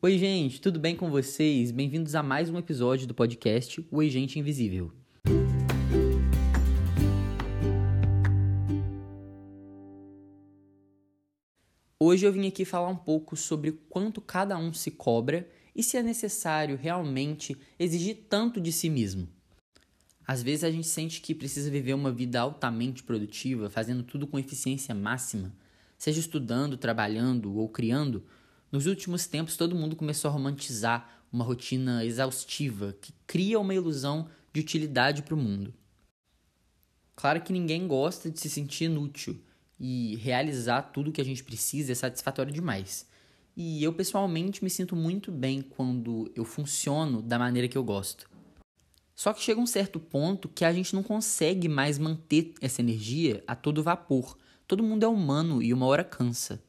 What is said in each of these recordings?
Oi, gente, tudo bem com vocês? Bem-vindos a mais um episódio do podcast O Agente Invisível. Hoje eu vim aqui falar um pouco sobre quanto cada um se cobra e se é necessário realmente exigir tanto de si mesmo. Às vezes a gente sente que precisa viver uma vida altamente produtiva, fazendo tudo com eficiência máxima, seja estudando, trabalhando ou criando, nos últimos tempos, todo mundo começou a romantizar uma rotina exaustiva que cria uma ilusão de utilidade para o mundo. Claro que ninguém gosta de se sentir inútil e realizar tudo o que a gente precisa é satisfatório demais. E eu pessoalmente me sinto muito bem quando eu funciono da maneira que eu gosto. Só que chega um certo ponto que a gente não consegue mais manter essa energia a todo vapor. Todo mundo é humano e uma hora cansa.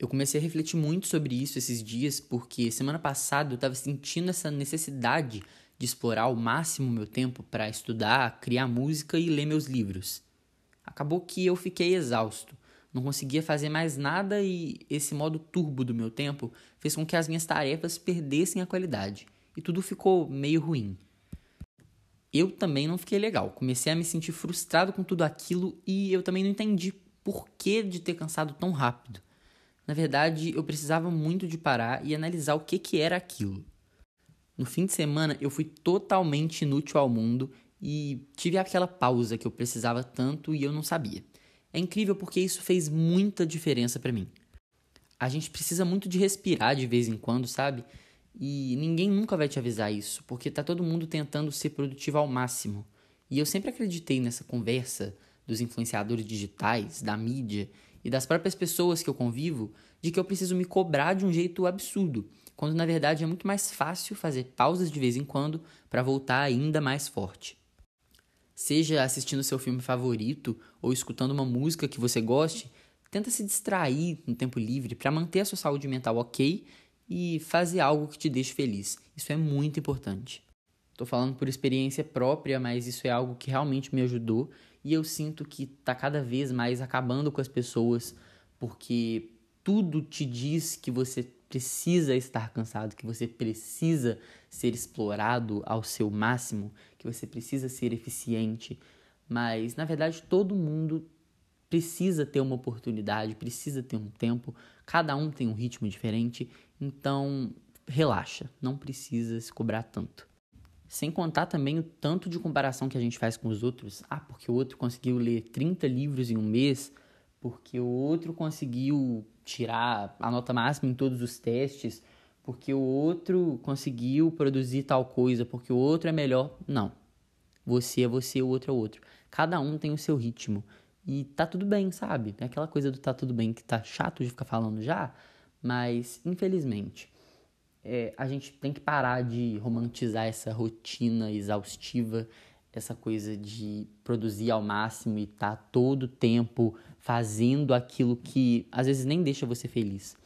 Eu comecei a refletir muito sobre isso esses dias porque semana passada eu estava sentindo essa necessidade de explorar ao máximo o meu tempo para estudar, criar música e ler meus livros. Acabou que eu fiquei exausto, não conseguia fazer mais nada e esse modo turbo do meu tempo fez com que as minhas tarefas perdessem a qualidade e tudo ficou meio ruim. Eu também não fiquei legal, comecei a me sentir frustrado com tudo aquilo e eu também não entendi por que de ter cansado tão rápido. Na verdade, eu precisava muito de parar e analisar o que, que era aquilo. No fim de semana, eu fui totalmente inútil ao mundo e tive aquela pausa que eu precisava tanto e eu não sabia. É incrível porque isso fez muita diferença para mim. A gente precisa muito de respirar de vez em quando, sabe? E ninguém nunca vai te avisar isso, porque tá todo mundo tentando ser produtivo ao máximo. E eu sempre acreditei nessa conversa dos influenciadores digitais, da mídia e das próprias pessoas que eu convivo de que eu preciso me cobrar de um jeito absurdo, quando na verdade é muito mais fácil fazer pausas de vez em quando para voltar ainda mais forte. Seja assistindo seu filme favorito ou escutando uma música que você goste, tenta se distrair no tempo livre para manter a sua saúde mental ok e fazer algo que te deixe feliz. Isso é muito importante. Estou falando por experiência própria, mas isso é algo que realmente me ajudou. E eu sinto que está cada vez mais acabando com as pessoas, porque tudo te diz que você precisa estar cansado, que você precisa ser explorado ao seu máximo, que você precisa ser eficiente, mas na verdade todo mundo precisa ter uma oportunidade, precisa ter um tempo, cada um tem um ritmo diferente, então relaxa, não precisa se cobrar tanto. Sem contar também o tanto de comparação que a gente faz com os outros. Ah, porque o outro conseguiu ler 30 livros em um mês, porque o outro conseguiu tirar a nota máxima em todos os testes, porque o outro conseguiu produzir tal coisa, porque o outro é melhor. Não. Você é você, o outro é o outro. Cada um tem o seu ritmo. E tá tudo bem, sabe? É aquela coisa do tá tudo bem que tá chato de ficar falando já, mas infelizmente é, a gente tem que parar de romantizar essa rotina exaustiva, essa coisa de produzir ao máximo e estar tá todo o tempo fazendo aquilo que às vezes nem deixa você feliz.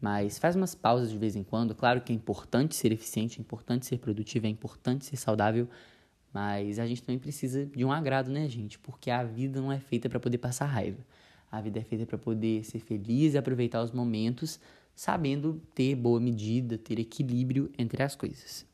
Mas faz umas pausas de vez em quando. Claro que é importante ser eficiente, é importante ser produtivo, é importante ser saudável, mas a gente também precisa de um agrado, né, gente? Porque a vida não é feita para poder passar raiva. A vida é feita para poder ser feliz e aproveitar os momentos sabendo ter boa medida, ter equilíbrio entre as coisas.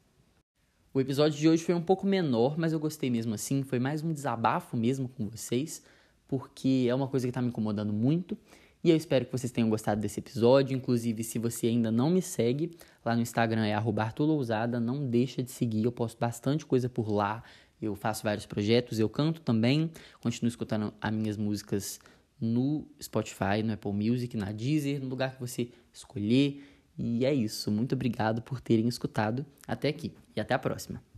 O episódio de hoje foi um pouco menor, mas eu gostei mesmo assim. Foi mais um desabafo mesmo com vocês, porque é uma coisa que está me incomodando muito. E eu espero que vocês tenham gostado desse episódio. Inclusive, se você ainda não me segue, lá no Instagram é arrobartulousada, não deixa de seguir. Eu posto bastante coisa por lá. Eu faço vários projetos, eu canto também, continuo escutando as minhas músicas no Spotify, no Apple Music, na Deezer, no lugar que você escolher. E é isso. Muito obrigado por terem escutado até aqui e até a próxima.